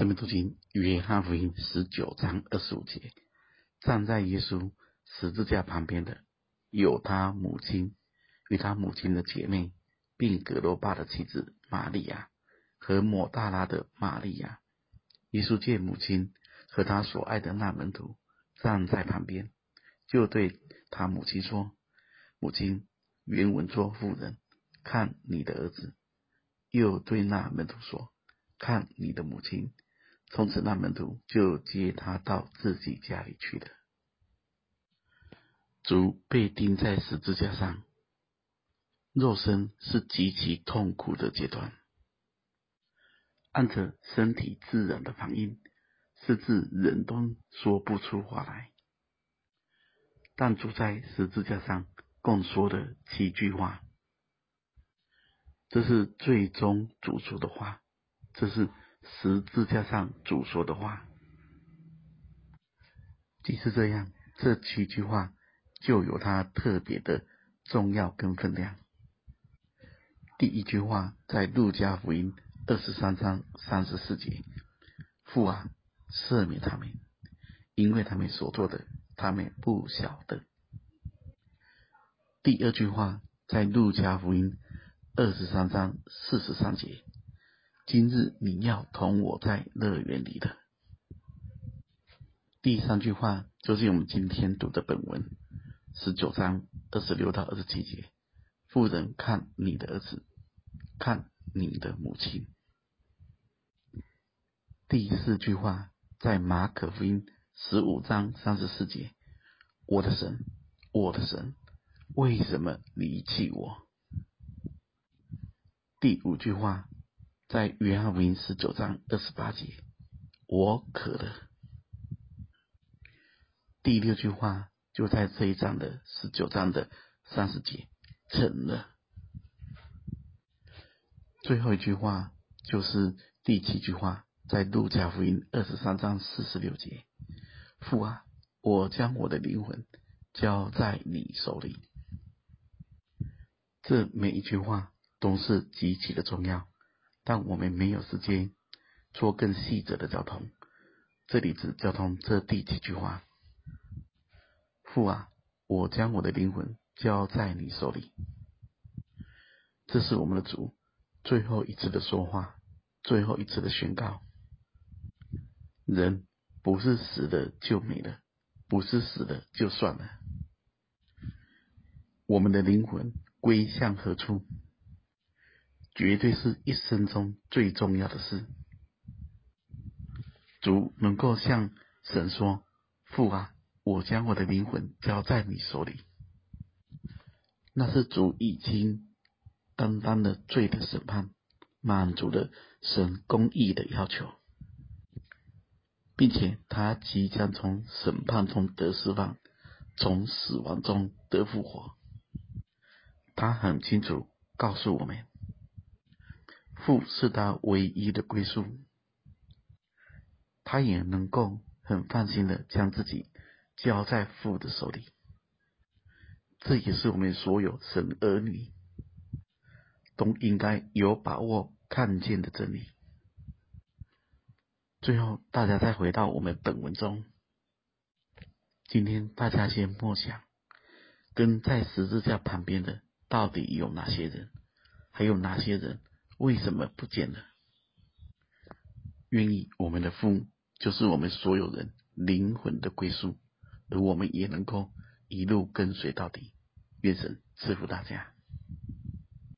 生命读经约翰福音十九章二十五节，站在耶稣十字架旁边的，有他母亲与他母亲的姐妹，并葛罗巴的妻子玛利亚和抹大拉的玛利亚。耶稣见母亲和他所爱的那门徒站在旁边，就对他母亲说：“母亲，原文作妇人，看你的儿子。”又对那门徒说：“看你的母亲。”从此，那门徒就接他到自己家里去了。主被钉在十字架上，肉身是极其痛苦的阶段。按着身体自然的反应，甚至人都说不出话来。但主在十字架上共说了七句话，这是最终主说的话，这是。十字架上主说的话，即使这样，这七句话就有它特别的重要跟分量。第一句话在路加福音二十三章三十四节：“父啊，赦免他们，因为他们所做的，他们不晓得。”第二句话在路加福音二十三章四十三节。今日你要同我在乐园里的。第三句话就是我们今天读的本文，十九章二十六到二十七节。富人，看你的儿子，看你的母亲。第四句话在马可福音十五章三十四节。我的神，我的神，为什么离弃我？第五句话。在约翰福音十九章二十八节，我渴了。第六句话就在这一章的十九章的三十节，成了。最后一句话就是第七句话，在路加福音二十三章四十六节，父啊，我将我的灵魂交在你手里。这每一句话都是极其的重要。但我们没有时间做更细则的交通，这里只交通这第几句话：父啊，我将我的灵魂交在你手里。这是我们的主最后一次的说话，最后一次的宣告。人不是死了就没了，不是死了就算了。我们的灵魂归向何处？绝对是一生中最重要的事。主能够向神说：“父啊，我将我的灵魂交在你手里。”那是主已经担当了罪的审判，满足了神公义的要求，并且他即将从审判中得释放，从死亡中得复活。他很清楚告诉我们。父是他唯一的归宿，他也能够很放心的将自己交在父的手里。这也是我们所有神儿女都应该有把握看见的真理。最后，大家再回到我们本文中，今天大家先默想，跟在十字架旁边的到底有哪些人？还有哪些人？为什么不见了？愿意我们的父就是我们所有人灵魂的归宿，而我们也能够一路跟随到底。愿神赐福大家。